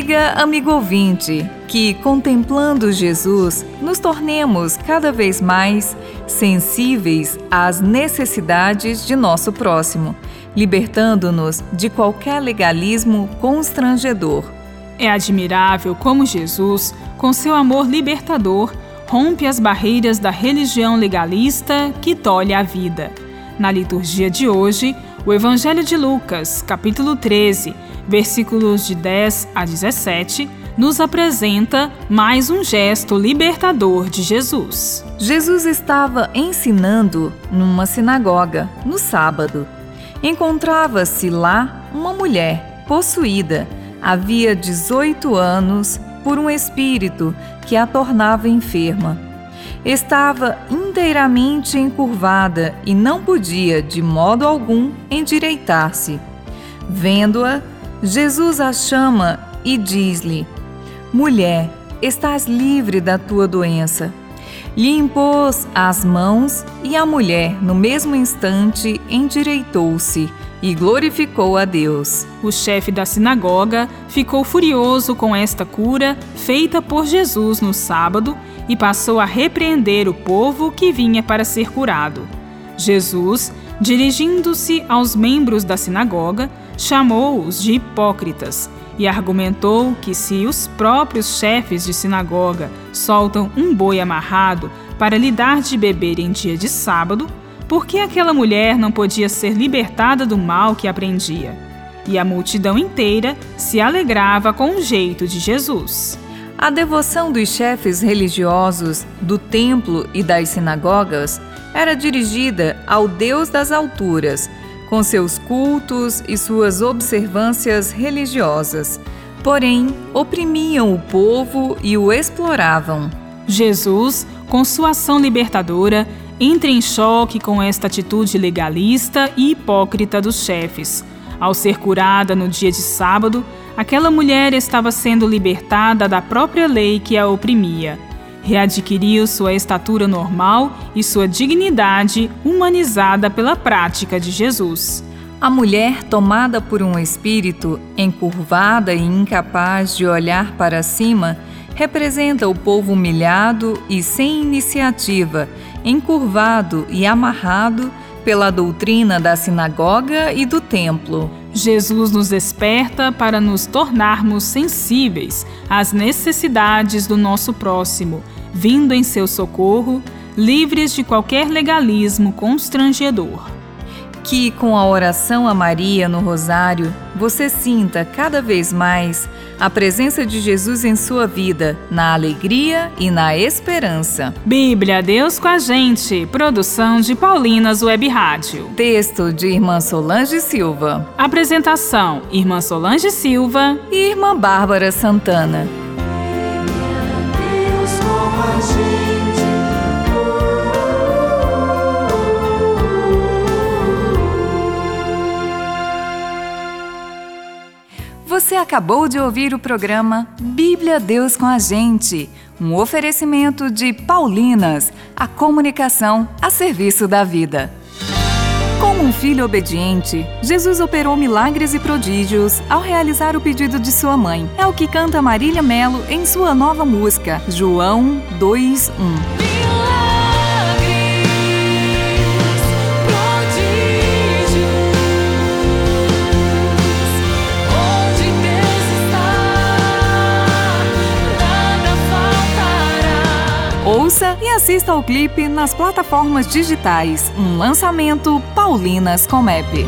Amiga, amigo ouvinte, que contemplando Jesus, nos tornemos cada vez mais sensíveis às necessidades de nosso próximo, libertando-nos de qualquer legalismo constrangedor. É admirável como Jesus, com seu amor libertador, rompe as barreiras da religião legalista que tolhe a vida. Na liturgia de hoje, o Evangelho de Lucas, capítulo 13, versículos de 10 a 17, nos apresenta mais um gesto libertador de Jesus. Jesus estava ensinando numa sinagoga no sábado. Encontrava-se lá uma mulher possuída, havia 18 anos, por um espírito que a tornava enferma. Estava inteiramente encurvada e não podia, de modo algum, endireitar-se. Vendo-a, Jesus a chama e diz-lhe: Mulher, estás livre da tua doença. Lhe impôs as mãos e a mulher, no mesmo instante, endireitou-se e glorificou a Deus. O chefe da sinagoga ficou furioso com esta cura feita por Jesus no sábado e passou a repreender o povo que vinha para ser curado. Jesus, dirigindo-se aos membros da sinagoga, chamou-os de hipócritas e argumentou que se os próprios chefes de sinagoga soltam um boi amarrado para lhe dar de beber em dia de sábado, por que aquela mulher não podia ser libertada do mal que aprendia? E a multidão inteira se alegrava com o jeito de Jesus. A devoção dos chefes religiosos do templo e das sinagogas era dirigida ao Deus das alturas, com seus cultos e suas observâncias religiosas. Porém, oprimiam o povo e o exploravam. Jesus, com sua ação libertadora, entra em choque com esta atitude legalista e hipócrita dos chefes. Ao ser curada no dia de sábado, aquela mulher estava sendo libertada da própria lei que a oprimia. Readquiriu sua estatura normal e sua dignidade humanizada pela prática de Jesus. A mulher, tomada por um espírito, encurvada e incapaz de olhar para cima, representa o povo humilhado e sem iniciativa, encurvado e amarrado pela doutrina da sinagoga e do templo. Jesus nos desperta para nos tornarmos sensíveis às necessidades do nosso próximo, vindo em seu socorro, livres de qualquer legalismo constrangedor. Que com a oração a Maria no Rosário, você sinta cada vez mais a presença de Jesus em sua vida, na alegria e na esperança. Bíblia, Deus com a gente. Produção de Paulinas Web Rádio. Texto de Irmã Solange Silva. Apresentação: Irmã Solange Silva e Irmã Bárbara Santana. Deus com a gente. Você acabou de ouvir o programa Bíblia Deus com a Gente, um oferecimento de Paulinas, a comunicação a serviço da vida. Como um filho obediente, Jesus operou milagres e prodígios ao realizar o pedido de sua mãe. É o que canta Marília Melo em sua nova música, João 2:1. Ouça e assista ao clipe nas plataformas digitais. Um lançamento Paulinas Comep.